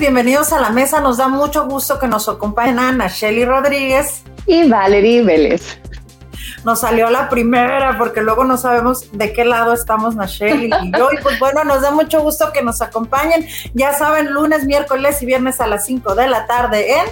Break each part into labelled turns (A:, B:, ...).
A: bienvenidos a la mesa. Nos da mucho gusto que nos acompañen Ana Shelly Rodríguez
B: y Valerie Vélez.
A: Nos salió la primera porque luego no sabemos de qué lado estamos Nacheli y yo. Y pues bueno, nos da mucho gusto que nos acompañen. Ya saben, lunes, miércoles y viernes a las 5 de la tarde en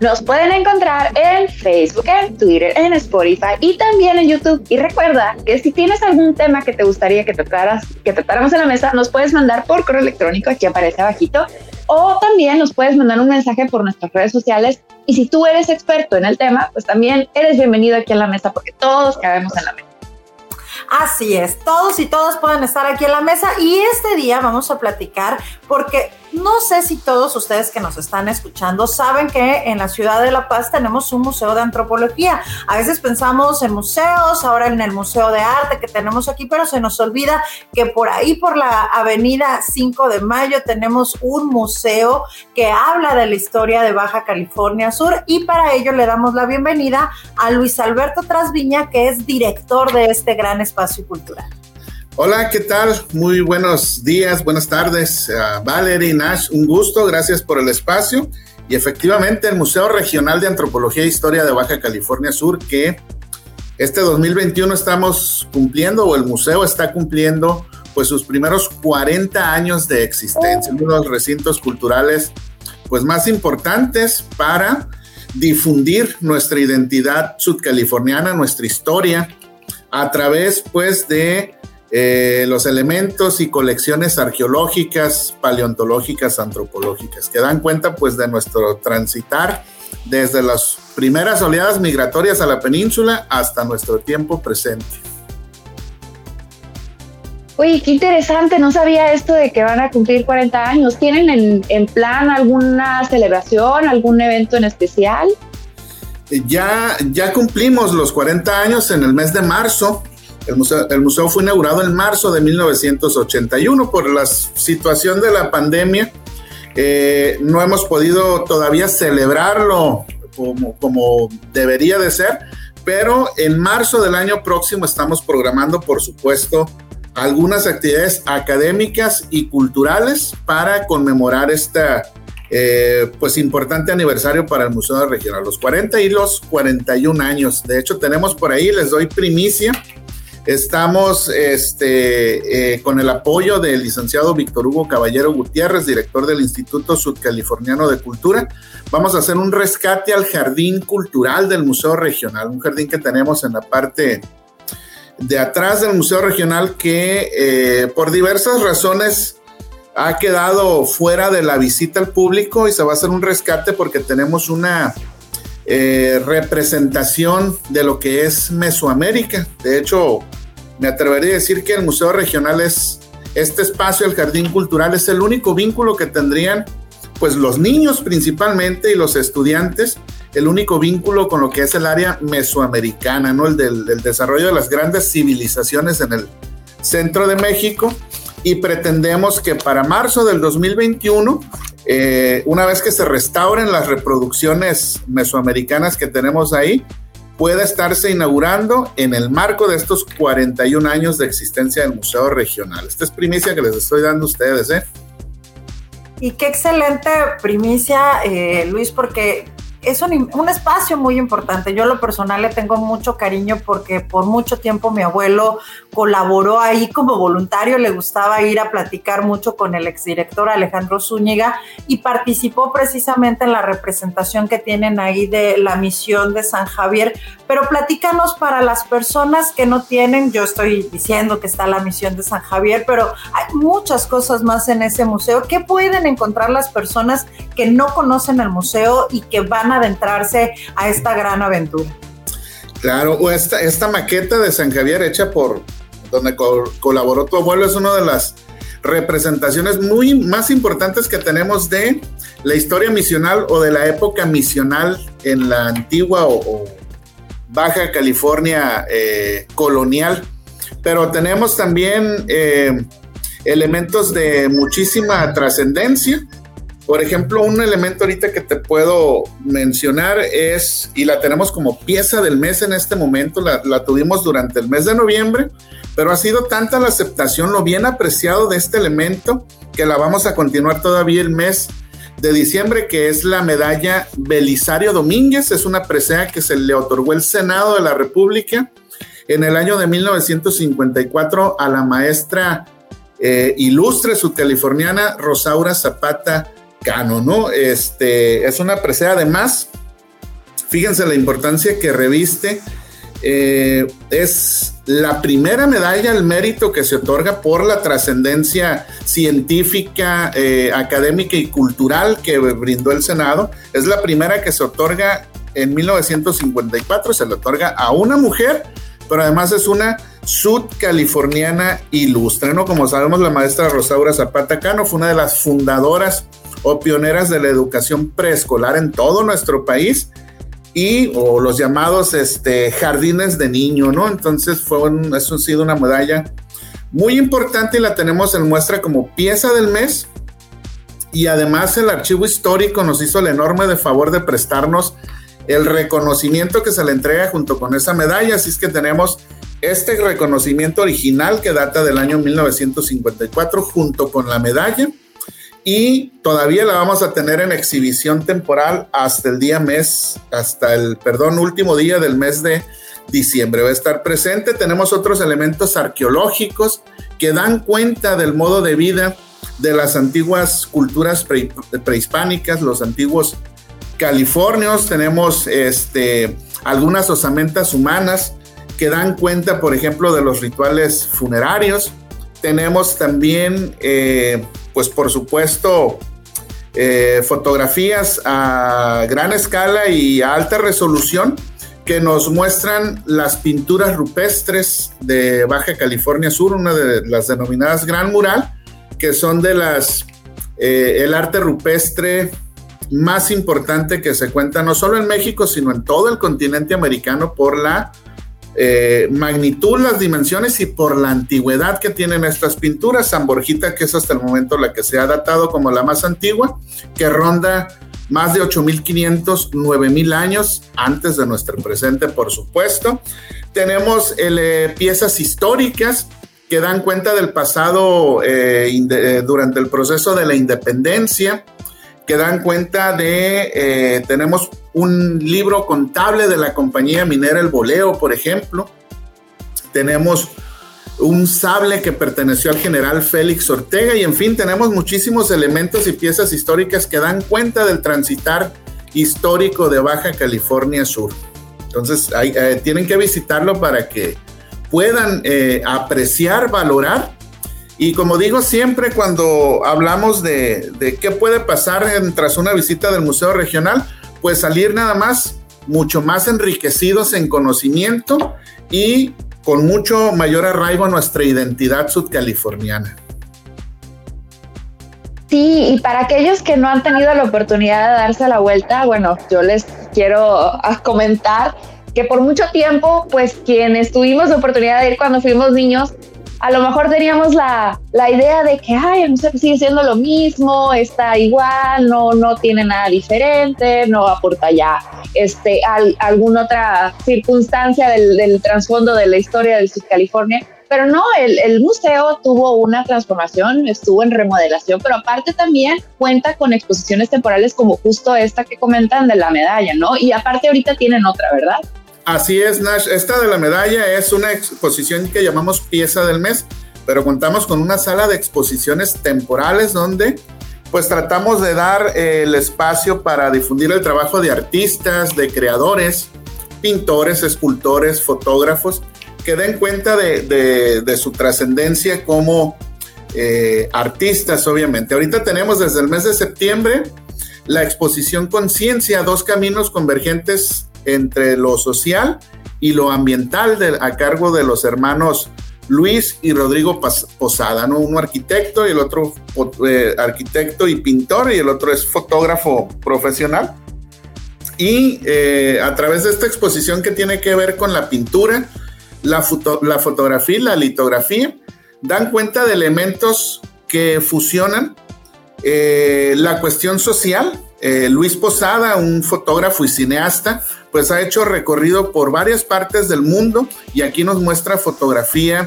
B: nos pueden encontrar en Facebook, en Twitter, en Spotify y también en YouTube. Y recuerda que si tienes algún tema que te gustaría que que tratáramos en la mesa, nos puedes mandar por correo electrónico, aquí aparece abajito, o también nos puedes mandar un mensaje por nuestras redes sociales. Y si tú eres experto en el tema, pues también eres bienvenido aquí en la mesa porque todos cabemos en la mesa.
A: Así es, todos y todas pueden estar aquí en la mesa y este día vamos a platicar porque no sé si todos ustedes que nos están escuchando saben que en la ciudad de La Paz tenemos un museo de antropología. A veces pensamos en museos, ahora en el Museo de Arte que tenemos aquí, pero se nos olvida que por ahí, por la avenida 5 de Mayo, tenemos un museo que habla de la historia de Baja California Sur y para ello le damos la bienvenida a Luis Alberto Trasviña, que es director de este gran espacio cultural.
C: Hola, ¿qué tal? Muy buenos días, buenas tardes. Uh, Valerie Nash, un gusto, gracias por el espacio. Y efectivamente, el Museo Regional de Antropología e Historia de Baja California Sur, que este 2021 estamos cumpliendo, o el museo está cumpliendo, pues sus primeros 40 años de existencia, uno de los recintos culturales, pues más importantes para difundir nuestra identidad sudcaliforniana, nuestra historia, a través, pues, de eh, los elementos y colecciones arqueológicas, paleontológicas, antropológicas, que dan cuenta pues de nuestro transitar desde las primeras oleadas migratorias a la península hasta nuestro tiempo presente.
B: Oye, qué interesante, no sabía esto de que van a cumplir 40 años. ¿Tienen en, en plan alguna celebración, algún evento en especial?
C: Ya, ya cumplimos los 40 años en el mes de marzo. El museo, fue inaugurado en marzo de 1981 por la situación de la pandemia. Eh, no hemos podido todavía celebrarlo como, como debería de ser, pero en marzo del año próximo estamos programando, por supuesto, algunas actividades académicas y culturales para conmemorar este pues importante aniversario para el Museo Regional, los 40 y los 41 años. De hecho, tenemos por ahí, les doy primicia, Estamos este, eh, con el apoyo del licenciado Víctor Hugo Caballero Gutiérrez, director del Instituto Sudcaliforniano de Cultura. Vamos a hacer un rescate al jardín cultural del Museo Regional, un jardín que tenemos en la parte de atrás del Museo Regional que eh, por diversas razones ha quedado fuera de la visita al público y se va a hacer un rescate porque tenemos una eh, representación de lo que es Mesoamérica. De hecho, me atrevería a decir que el Museo Regional es este espacio, el Jardín Cultural, es el único vínculo que tendrían pues los niños principalmente y los estudiantes, el único vínculo con lo que es el área mesoamericana, ¿no? El del, desarrollo de las grandes civilizaciones en el centro de México. Y pretendemos que para marzo del 2021, eh, una vez que se restauren las reproducciones mesoamericanas que tenemos ahí, pueda estarse inaugurando en el marco de estos 41 años de existencia del Museo Regional. Esta es primicia que les estoy dando a ustedes, ¿eh?
A: Y qué excelente primicia, eh, Luis, porque es un, un, espacio muy importante. Yo lo personal le tengo mucho cariño porque por mucho tiempo mi abuelo colaboró ahí como voluntario, le gustaba ir a platicar mucho con el exdirector Alejandro Zúñiga y participó precisamente en la representación que tienen ahí de la misión de San Javier. Pero platícanos para las personas que no tienen, yo estoy diciendo que está la misión de San Javier, pero hay muchas cosas más en ese museo. ¿Qué pueden encontrar las personas que no conocen el museo y que van adentrarse a esta gran aventura.
C: Claro, o esta maqueta de San Javier hecha por donde colaboró tu abuelo es una de las representaciones muy más importantes que tenemos de la historia misional o de la época misional en la antigua o, Baja California eh, colonial. Pero tenemos también eh, elementos de muchísima trascendencia por ejemplo, un elemento ahorita que te puedo mencionar es, y la tenemos como pieza del mes en este momento, la, tuvimos durante el mes de noviembre, pero ha sido tanta la aceptación, lo bien apreciado de este elemento, que la vamos a continuar todavía el mes de diciembre, que es la medalla Belisario Domínguez, es una presea que se le otorgó el Senado de la República en el año de 1954 a la maestra eh, ilustre subcaliforniana Rosaura Zapata Cano, ¿no? Este, es una presea además, fíjense la importancia que reviste, eh, es la primera medalla al mérito que se otorga por la trascendencia científica, eh, académica y cultural que brindó el Senado. Es la primera que se otorga en 1954, se le otorga a una mujer, pero además es una sudcaliforniana ilustre, ¿no? Como sabemos, la maestra Rosaura Zapata Cano fue una de las fundadoras o pioneras de la educación preescolar en todo nuestro país y o los llamados este, jardines de niño, ¿no? Entonces fue un, eso ha sido una medalla muy importante y la tenemos en muestra como pieza del mes. Y además el archivo histórico nos hizo el enorme de favor de prestarnos el reconocimiento que se le entrega junto con esa medalla. Así es que tenemos este reconocimiento original que data del año 1954 junto con la medalla y todavía la vamos a tener en exhibición temporal hasta el día mes, hasta el, perdón, último día del mes de diciembre. Va a estar presente. Tenemos otros elementos arqueológicos que dan cuenta del modo de vida de las antiguas culturas prehispánicas, los antiguos californios. Tenemos este, algunas osamentas humanas que dan cuenta, por ejemplo, de los rituales funerarios. Tenemos también eh, pues por supuesto, eh, fotografías a gran escala y a alta resolución que nos muestran las pinturas rupestres de Baja California Sur, una de las denominadas Gran Mural, que son de las eh, el arte rupestre más importante que se cuenta no solo en México, sino en todo el continente americano por la eh, magnitud, las dimensiones y por la antigüedad que tienen estas pinturas. San Borjita, que es hasta el momento la que se ha datado como la más antigua, que ronda más de 8.500, 9.000 años antes de nuestro presente, por supuesto. Tenemos eh, piezas históricas que dan cuenta del pasado eh, durante el proceso de la independencia, que dan cuenta de, tenemos un libro contable de la compañía minera El Boleo, por ejemplo. Tenemos un sable que perteneció al general Félix Ortega y en fin, tenemos muchísimos elementos y piezas históricas que dan cuenta del transitar histórico de Baja California Sur. Entonces, eh, tienen que visitarlo para que puedan eh, apreciar, valorar. Y como digo siempre cuando hablamos de, de qué puede pasar tras una visita del Museo Regional, pues salir nada más mucho más enriquecidos en conocimiento y con mucho mayor arraigo a nuestra identidad sudcaliforniana.
B: Sí, y para aquellos que no han tenido la oportunidad de darse la vuelta, bueno, yo les quiero ah, comentar que por mucho tiempo, pues quienes tuvimos la oportunidad de ir cuando fuimos niños, a lo mejor teníamos la, la, idea de que, ay, sigue siendo lo mismo, está igual, no, no tiene nada diferente, no aporta ya este, alguna otra circunstancia del, del trasfondo de la historia del Sur California. Pero no, el, el, museo tuvo una transformación, estuvo en remodelación, pero aparte también cuenta con exposiciones temporales como justo esta que comentan de la medalla, ¿no? Y aparte ahorita tienen otra, ¿verdad?
C: Así es, Nash. Esta de la medalla es una exposición que llamamos pieza del mes, pero contamos con una sala de exposiciones temporales donde pues tratamos de dar eh, el espacio para difundir el trabajo de artistas, de creadores, pintores, escultores, fotógrafos, que den cuenta de, su trascendencia como eh, artistas, obviamente. Ahorita tenemos desde el mes de septiembre la exposición Conciencia, dos caminos convergentes entre lo social y lo ambiental a cargo de los hermanos Luis y Rodrigo Posada, ¿no? Uno arquitecto y el otro eh, arquitecto y pintor y el otro es fotógrafo profesional. Y eh, a través de esta exposición que tiene que ver con la pintura, la, la fotografía y la litografía, dan cuenta de elementos que fusionan eh, la cuestión social. Luis Posada, un fotógrafo y cineasta, pues ha hecho recorrido por varias partes del mundo y aquí nos muestra fotografía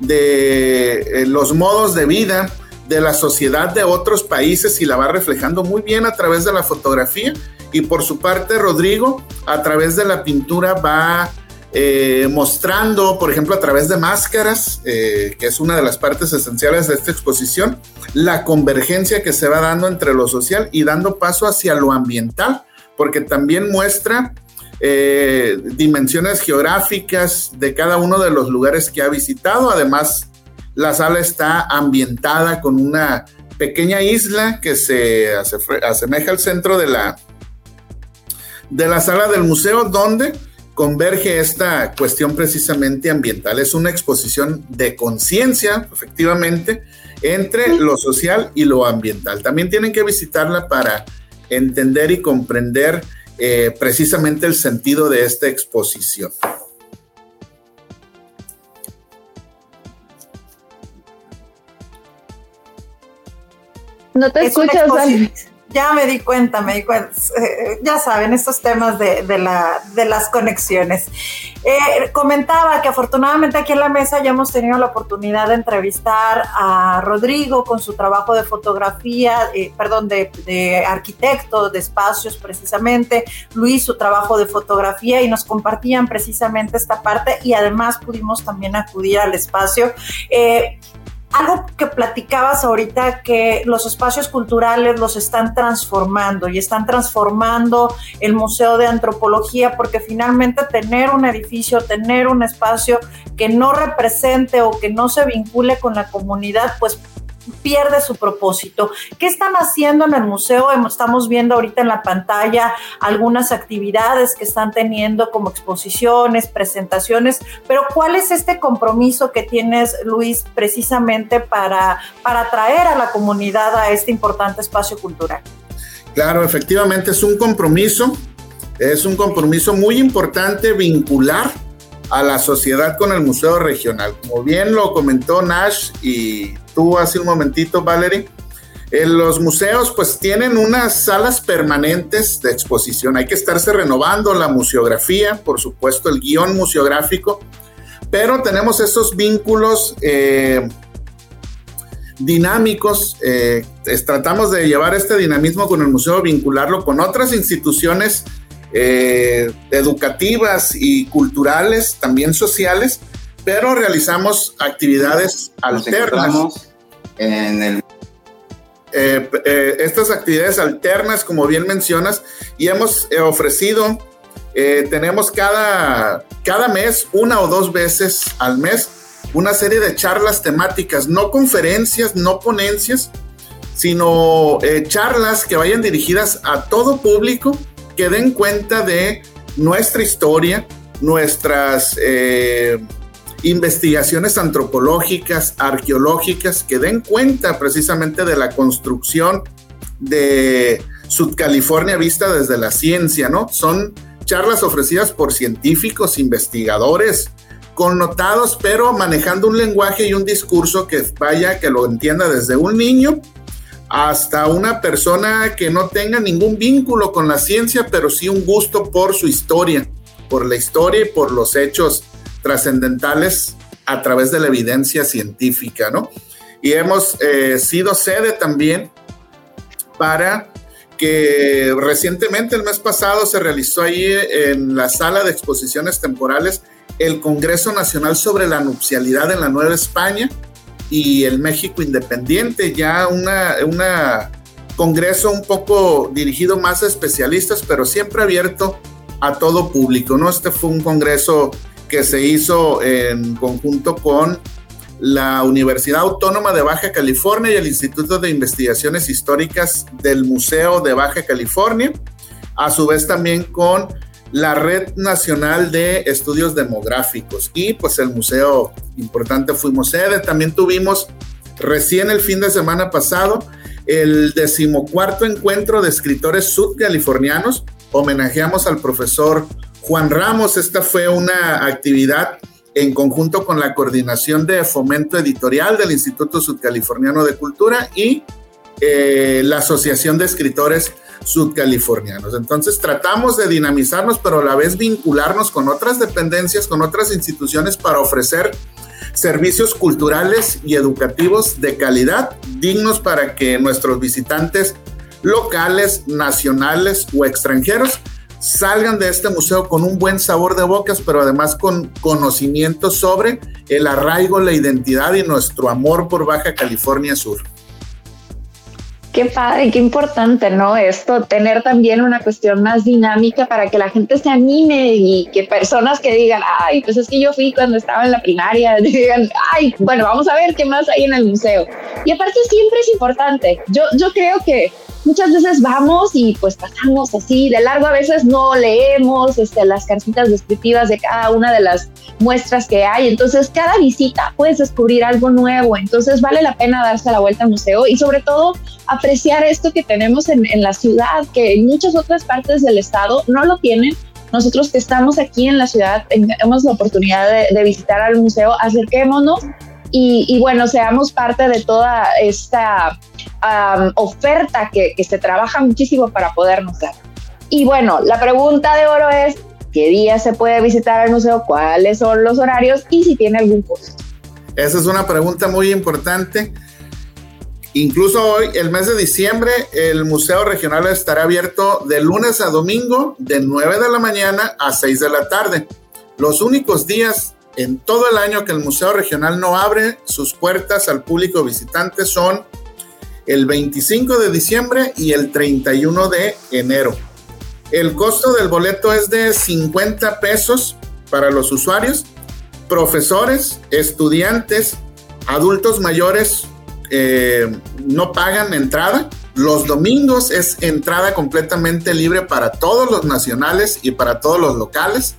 C: de eh, los modos de vida, de la sociedad de otros países y la va reflejando muy bien a través de la fotografía. Y por su parte, Rodrigo, a través de la pintura va eh, mostrando, por ejemplo, a través de máscaras, eh, que es una de las partes esenciales de esta exposición, la convergencia que se va dando entre lo social y dando paso hacia lo ambiental, porque también muestra eh, dimensiones geográficas de cada uno de los lugares que ha visitado. Además, la sala está ambientada con una pequeña isla que se asemeja al centro de la, de la sala del museo, donde converge esta cuestión precisamente ambiental. Es una exposición de conciencia, efectivamente, entre lo social y lo ambiental. También tienen que visitarla para entender y comprender eh, precisamente el sentido de esta exposición.
B: No te escuchas,
A: ya me di cuenta, me di cuenta. Eh, ya saben, estos temas de, la, de las conexiones. Eh, comentaba que afortunadamente aquí en la mesa ya hemos tenido la oportunidad de entrevistar a Rodrigo con su trabajo de fotografía, eh, perdón, de, de, arquitecto de espacios precisamente, Luis su trabajo de fotografía y nos compartían precisamente esta parte y además pudimos también acudir al espacio algo que platicabas ahorita, que los espacios culturales los están transformando y están transformando el Museo de Antropología, porque finalmente tener un edificio, tener un espacio que no represente o que no se vincule con la comunidad, pues pierde su propósito. ¿Qué están haciendo en el museo? Estamos viendo ahorita en la pantalla algunas actividades que están teniendo como exposiciones, presentaciones, pero ¿cuál es este compromiso que tienes, Luis, precisamente para, para atraer a la comunidad a este importante espacio cultural?
C: Claro, efectivamente es un compromiso, es un compromiso muy importante vincular a la sociedad con el Museo Regional. Como bien lo comentó Nash y tú hace un momentito, Valerie, en los museos pues tienen unas salas permanentes de exposición. Hay que estarse renovando la museografía, por supuesto el guion museográfico, pero tenemos esos vínculos eh, dinámicos. Eh, tratamos de llevar este dinamismo con el museo, vincularlo con otras instituciones eh, educativas y culturales, también sociales, pero realizamos actividades alternas. En el eh, eh, estas actividades alternas, como bien mencionas, y hemos ofrecido, tenemos cada, cada mes, una o dos veces al mes, una serie de charlas temáticas, no conferencias, no ponencias, sino charlas que vayan dirigidas a todo público que den cuenta de nuestra historia, nuestras eh, investigaciones antropológicas, arqueológicas, que den cuenta precisamente de la construcción de Sudcalifornia vista desde la ciencia, ¿no? Son charlas ofrecidas por científicos, investigadores, connotados, pero manejando un lenguaje y un discurso que vaya, que lo entienda desde un niño hasta una persona que no tenga ningún vínculo con la ciencia, pero sí un gusto por su historia, por la historia y por los hechos trascendentales a través de la evidencia científica, ¿no? Y hemos eh, sido sede también para que recientemente, el mes pasado, se realizó ahí en la sala de exposiciones temporales el Congreso Nacional sobre la Nupcialidad en la Nueva España, y el México Independiente, ya una, una congreso un poco dirigido más a especialistas, pero siempre abierto a todo público, ¿no? Este fue un congreso que se hizo en conjunto con la Universidad Autónoma de Baja California y el Instituto de Investigaciones Históricas del Museo de Baja California, a su vez también con la Red Nacional de Estudios Demográficos y pues el museo importante fuimos sede. También tuvimos recién el fin de semana pasado el decimocuarto encuentro de escritores sudcalifornianos. Homenajeamos al profesor Juan Ramos. Esta fue una actividad en conjunto con la coordinación de fomento editorial del Instituto Sudcaliforniano de Cultura y eh, la Asociación de Escritores Sudcalifornianos. Entonces tratamos de dinamizarnos, pero a la vez vincularnos con otras dependencias, con otras instituciones para ofrecer servicios culturales y educativos de calidad, dignos para que nuestros visitantes locales, nacionales o extranjeros salgan de este museo con un buen sabor de bocas, pero además con conocimiento sobre el arraigo, la identidad y nuestro amor por Baja California Sur.
B: Qué padre, qué importante, ¿no? Esto, tener también una cuestión más dinámica para que la gente se anime y que personas que digan, ay, pues es que yo fui cuando estaba en la primaria, digan, ay, bueno, vamos a ver qué más hay en el museo. Y aparte siempre es importante. Yo, yo creo que muchas veces vamos y pues pasamos así de largo, a veces no leemos este, las cartitas descriptivas de cada una de las muestras que hay, entonces cada visita puedes descubrir algo nuevo, entonces vale la pena darse la vuelta al museo y sobre todo apreciar esto que tenemos en, en la ciudad, que en muchas otras partes del estado no lo tienen. Nosotros que estamos aquí en la ciudad tenemos la oportunidad de, visitar al museo, acerquémonos y, bueno, seamos parte de toda esta um, oferta que, que, se trabaja muchísimo para podernos dar. Y bueno, la pregunta de oro es, ¿qué día se puede visitar el museo? ¿Cuáles son los horarios? Y si tiene algún costo.
C: Esa es una pregunta muy importante. Incluso hoy, el mes de diciembre, el Museo Regional estará abierto de lunes a domingo, de 9 de la mañana a 6 de la tarde. Los únicos días en todo el año que el Museo Regional no abre sus puertas al público visitante son el 25 de diciembre y el 31 de enero. El costo del boleto es de 50 pesos para los usuarios, profesores, estudiantes, adultos mayores eh, no pagan entrada. Los domingos es entrada completamente libre para todos los nacionales y para todos los locales.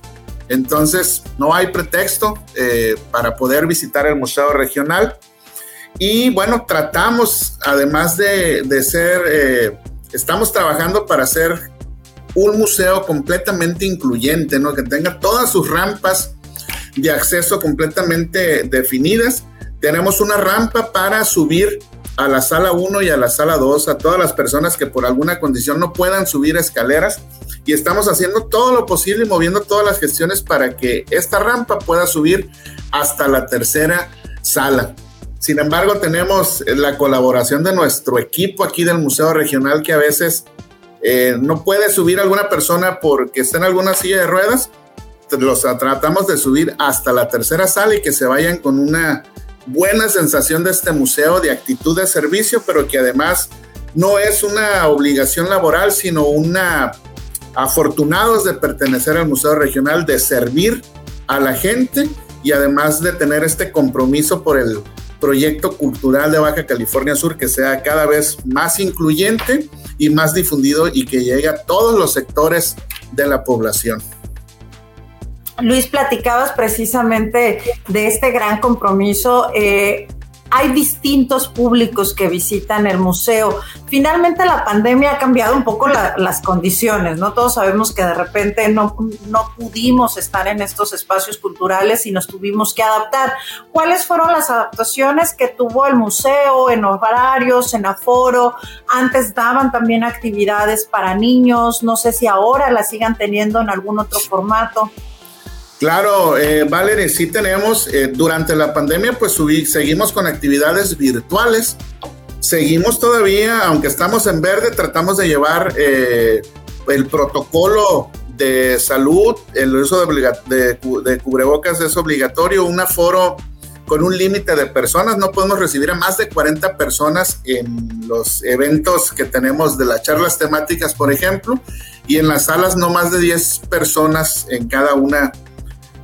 C: Entonces, no hay pretexto eh, para poder visitar el Museo Regional. Y bueno, tratamos, además de, de ser, eh, estamos trabajando para hacer un museo completamente incluyente, ¿no? Que tenga todas sus rampas de acceso completamente definidas tenemos una rampa para subir a la sala 1 y a la sala 2 a todas las personas que por alguna condición no puedan subir escaleras y estamos haciendo todo lo posible y moviendo todas las gestiones para que esta rampa pueda subir hasta la tercera sala. Sin embargo, tenemos la colaboración de nuestro equipo aquí del Museo Regional que a veces eh, no puede subir alguna persona porque está en alguna silla de ruedas. Los tratamos de subir hasta la tercera sala y que se vayan con una buena sensación de este museo de actitud de servicio, pero que además no es una obligación laboral, sino una afortunados de pertenecer al Museo Regional, de servir a la gente y además de tener este compromiso por el proyecto cultural de Baja California Sur que sea cada vez más incluyente y más difundido y que llegue a todos los sectores de la población.
A: Luis, platicabas precisamente de este gran compromiso. Eh, hay distintos públicos que visitan el museo. Finalmente la pandemia ha cambiado un poco la, las condiciones, ¿no? Todos sabemos que de repente no, no pudimos estar en estos espacios culturales y nos tuvimos que adaptar. ¿Cuáles fueron las adaptaciones que tuvo el museo en horarios, en aforo? Antes daban también actividades para niños, no sé si ahora las sigan teniendo en algún otro formato.
C: Claro, eh, Valerie, sí tenemos, eh, durante la pandemia pues subí, seguimos con actividades virtuales, seguimos todavía, aunque estamos en verde, tratamos de llevar eh, el protocolo de salud, el uso de, de, de, cubrebocas es obligatorio, un aforo con un límite de personas, no podemos recibir a más de 40 personas en los eventos que tenemos de las charlas temáticas, por ejemplo, y en las salas no más de 10 personas en cada una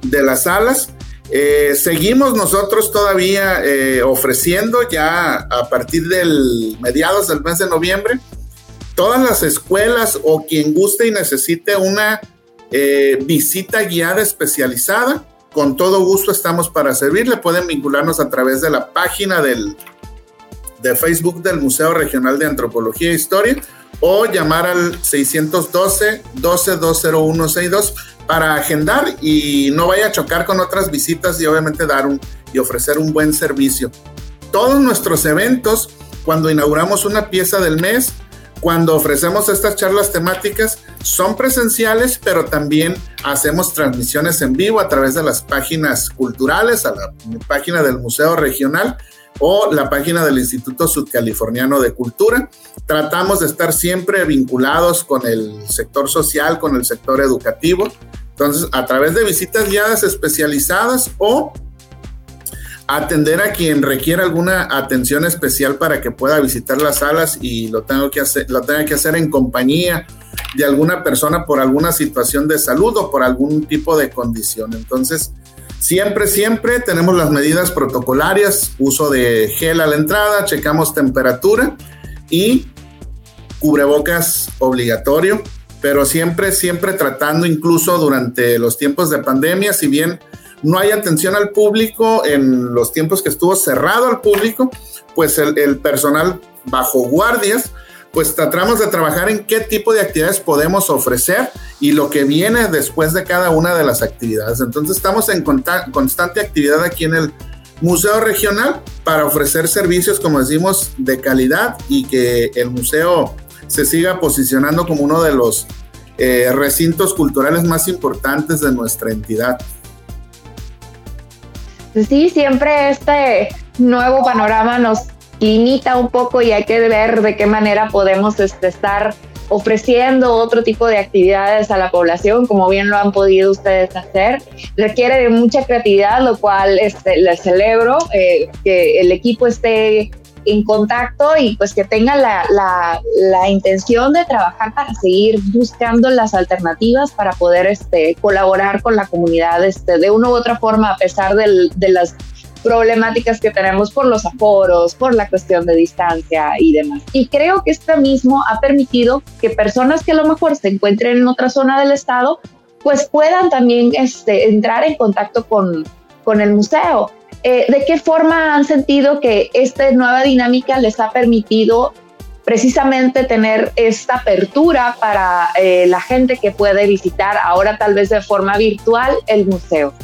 C: de las salas. Eh, seguimos nosotros todavía eh, ofreciendo ya a partir del mediados del mes de noviembre todas las escuelas o quien guste y necesite una eh, visita guiada especializada. Con todo gusto estamos para servirle. Pueden vincularnos a través de la página del, de Facebook del Museo Regional de Antropología e Historia o llamar al 612 12 20162 para agendar y no vaya a chocar con otras visitas y obviamente dar un y ofrecer un buen servicio. Todos nuestros eventos, cuando inauguramos una pieza del mes, cuando ofrecemos estas charlas temáticas son presenciales, pero también hacemos transmisiones en vivo a través de las páginas culturales, a la página del Museo Regional o la página del Instituto Sudcaliforniano de Cultura. Tratamos de estar siempre vinculados con el sector social, con el sector educativo. Entonces, a través de visitas guiadas especializadas o atender a quien requiera alguna atención especial para que pueda visitar las salas y lo tengo que hacer, lo tenga que hacer en compañía de alguna persona por alguna situación de salud o por algún tipo de condición. Entonces, siempre, siempre tenemos las medidas protocolarias, uso de gel a la entrada, checamos temperatura y cubrebocas obligatorio, pero siempre, siempre tratando incluso durante los tiempos de pandemia, si bien no hay atención al público en los tiempos que estuvo cerrado al público, pues el, personal bajo guardias, pues tratamos de trabajar en qué tipo de actividades podemos ofrecer y lo que viene después de cada una de las actividades. Entonces estamos en constante actividad aquí en el Museo Regional para ofrecer servicios, como decimos, de calidad y que el museo se siga posicionando como uno de los eh, recintos culturales más importantes de nuestra entidad.
B: Sí, siempre este nuevo panorama nos limita un poco y hay que ver de qué manera podemos este, estar ofreciendo otro tipo de actividades a la población, como bien lo han podido ustedes hacer. Requiere de mucha creatividad, lo cual este, les celebro, eh, que el equipo esté en contacto y pues que tengan la, la, intención de trabajar para seguir buscando las alternativas para poder este, colaborar con la comunidad este, de una u otra forma a pesar del, de las problemáticas que tenemos por los aforos, por la cuestión de distancia y demás. Y creo que esto mismo ha permitido que personas que a lo mejor se encuentren en otra zona del estado, pues puedan también este, entrar en contacto con, con el museo. Eh, ¿De qué forma han sentido que esta nueva dinámica les ha permitido precisamente tener esta apertura para eh, la gente que puede visitar ahora tal vez de forma virtual el museo?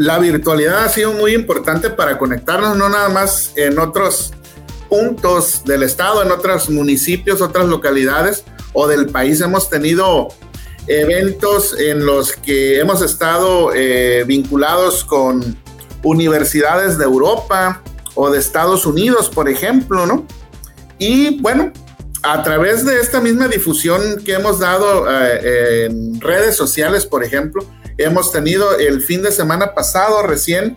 C: La virtualidad ha sido muy importante para conectarnos no nada más en otros puntos del estado, en otros municipios, otras localidades o del país. Hemos tenido eventos en los que hemos estado eh, vinculados con universidades de Europa o de Estados Unidos, por ejemplo, ¿no? Y bueno, a través de esta misma difusión que hemos dado eh, en redes sociales, por ejemplo, hemos tenido el fin de semana pasado recién,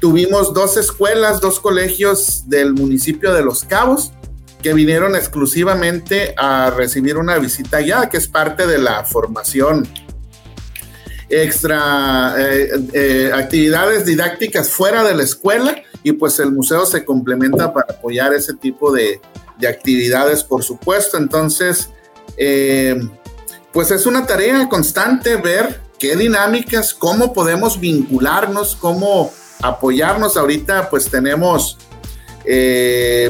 C: tuvimos dos escuelas, dos colegios del municipio de Los Cabos que vinieron exclusivamente a recibir una visita ya, que es parte de la formación extra eh, eh, actividades didácticas fuera de la escuela y pues el museo se complementa para apoyar ese tipo de, actividades, por supuesto. Entonces, eh, pues es una tarea constante ver qué dinámicas, cómo podemos vincularnos, cómo apoyarnos. Ahorita pues tenemos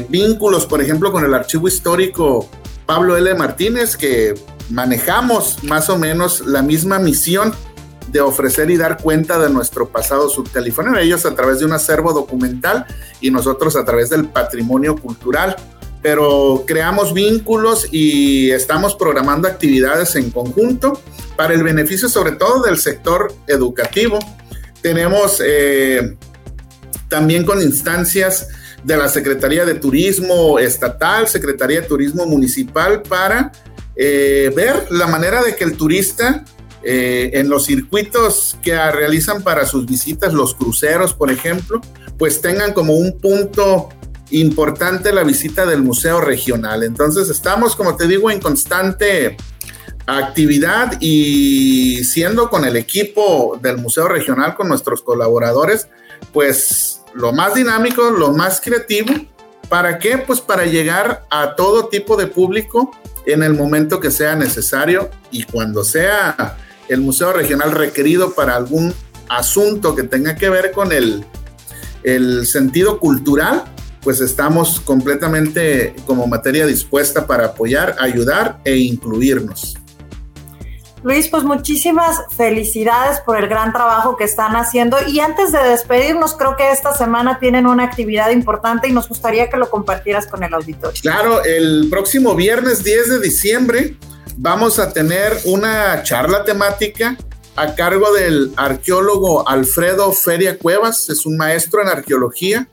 C: vínculos, por ejemplo, con el archivo histórico Pablo L. Martínez, que manejamos más o menos la misma misión de ofrecer y dar cuenta de nuestro pasado subcaliforniano, ellos a través de un acervo documental y nosotros a través del patrimonio cultural. Pero creamos vínculos y estamos programando actividades en conjunto para el beneficio sobre todo del sector educativo. Tenemos eh, también con instancias de la Secretaría de Turismo Estatal, Secretaría de Turismo Municipal, para eh, ver la manera de que el turista eh, en los circuitos que realizan para sus visitas, los cruceros, por ejemplo, pues tengan como un punto importante la visita del museo regional. Entonces estamos, como te digo, en constante actividad y siendo con el equipo del museo regional, con nuestros colaboradores, pues lo más dinámico, lo más creativo. ¿Para qué? Pues para llegar a todo tipo de público en el momento que sea necesario y cuando sea el Museo Regional requerido para algún asunto que tenga que ver con el, el sentido cultural, pues estamos completamente como materia dispuesta para apoyar, ayudar e incluirnos.
A: Luis, pues muchísimas felicidades por el gran trabajo que están haciendo y antes de despedirnos, creo que esta semana tienen una actividad importante y nos gustaría que lo compartieras con el auditorio.
C: Claro, el próximo viernes 10 de diciembre vamos a tener una charla temática a cargo del arqueólogo Alfredo Feria Cuevas, es un maestro en arqueología,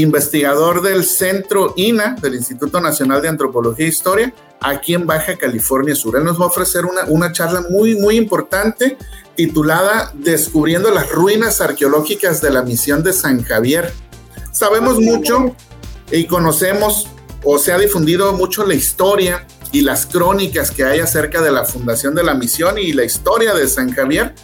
C: investigador del Centro INA, del Instituto Nacional de Antropología e Historia, aquí en Baja California Sur. Él nos va a ofrecer una, una charla muy, muy importante titulada Descubriendo las ruinas arqueológicas de la misión de San Javier. Sabemos mucho y conocemos o se ha difundido mucho la historia y las crónicas que hay acerca de la fundación de la misión y la historia de San Javier,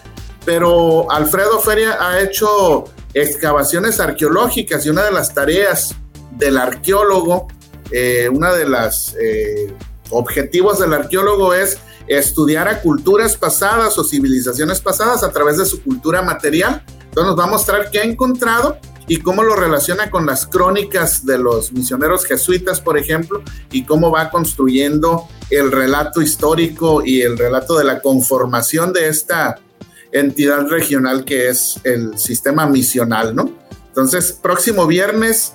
C: pero Alfredo Feria ha hecho excavaciones arqueológicas y una de las tareas del arqueólogo, eh, una de las eh, objetivos del arqueólogo es estudiar a culturas pasadas o civilizaciones pasadas a través de su cultura material. Entonces nos va a mostrar qué ha encontrado y cómo lo relaciona con las crónicas de los misioneros jesuitas, por ejemplo, y cómo va construyendo el relato histórico y el relato de la conformación de esta entidad regional que es el sistema misional, ¿no? Entonces, próximo viernes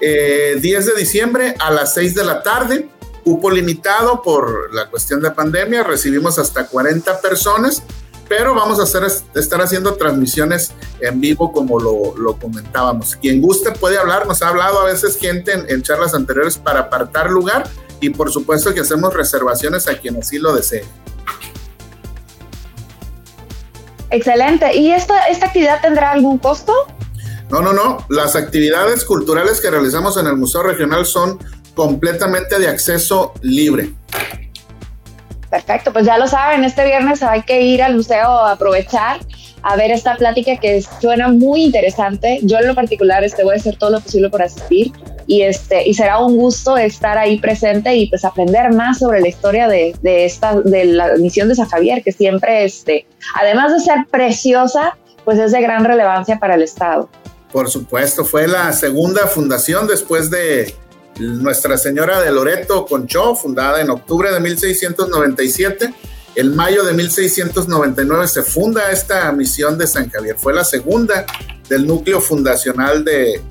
C: 10 eh, de diciembre a las 6 de la tarde, cupo limitado por la cuestión de pandemia, recibimos hasta 40 personas, pero vamos a hacer, estar haciendo transmisiones en vivo como lo, comentábamos. Quien guste puede hablar, nos ha hablado a veces gente en, charlas anteriores para apartar lugar y por supuesto que hacemos reservaciones a quien así lo desee.
B: Excelente. ¿Y esta, esta actividad tendrá algún costo?
C: No, no, no. Las actividades culturales que realizamos en el Museo Regional son completamente de acceso libre.
B: Perfecto, pues ya lo saben, este viernes hay que ir al museo a aprovechar a ver esta plática que suena muy interesante. Yo en lo particular este, voy a hacer todo lo posible por asistir y, este, y será un gusto estar ahí presente y pues aprender más sobre la historia de, de esta, de la misión de San Javier, que siempre, este, además de ser preciosa, pues es de gran relevancia para el Estado.
C: Por supuesto, fue la segunda fundación después de nuestra Señora de Loreto Conchó, fundada en octubre de 1697. En mayo de 1699 se funda esta misión de San Javier. Fue la segunda del núcleo fundacional de,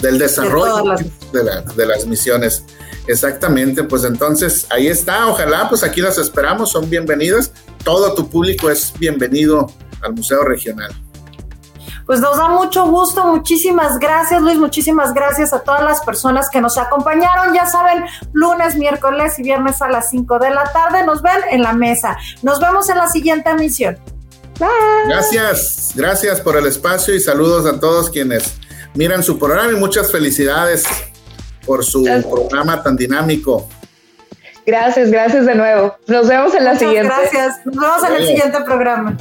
C: del desarrollo de, las misiones. Exactamente, pues entonces ahí está. Ojalá, pues aquí las esperamos, son bienvenidas. Todo tu público es bienvenido al Museo Regional
A: pues nos da mucho gusto. Muchísimas gracias, Luis. Muchísimas gracias a todas las personas que nos acompañaron. Ya saben, lunes, miércoles y viernes a las 5 de la tarde nos ven en la mesa. Nos vemos en la siguiente emisión.
C: Bye. Gracias, gracias por el espacio y saludos a todos quienes miran su programa y muchas felicidades por su programa tan dinámico.
B: Gracias, gracias de nuevo. Nos vemos en la siguiente.
A: Gracias. Nos vemos en el siguiente programa.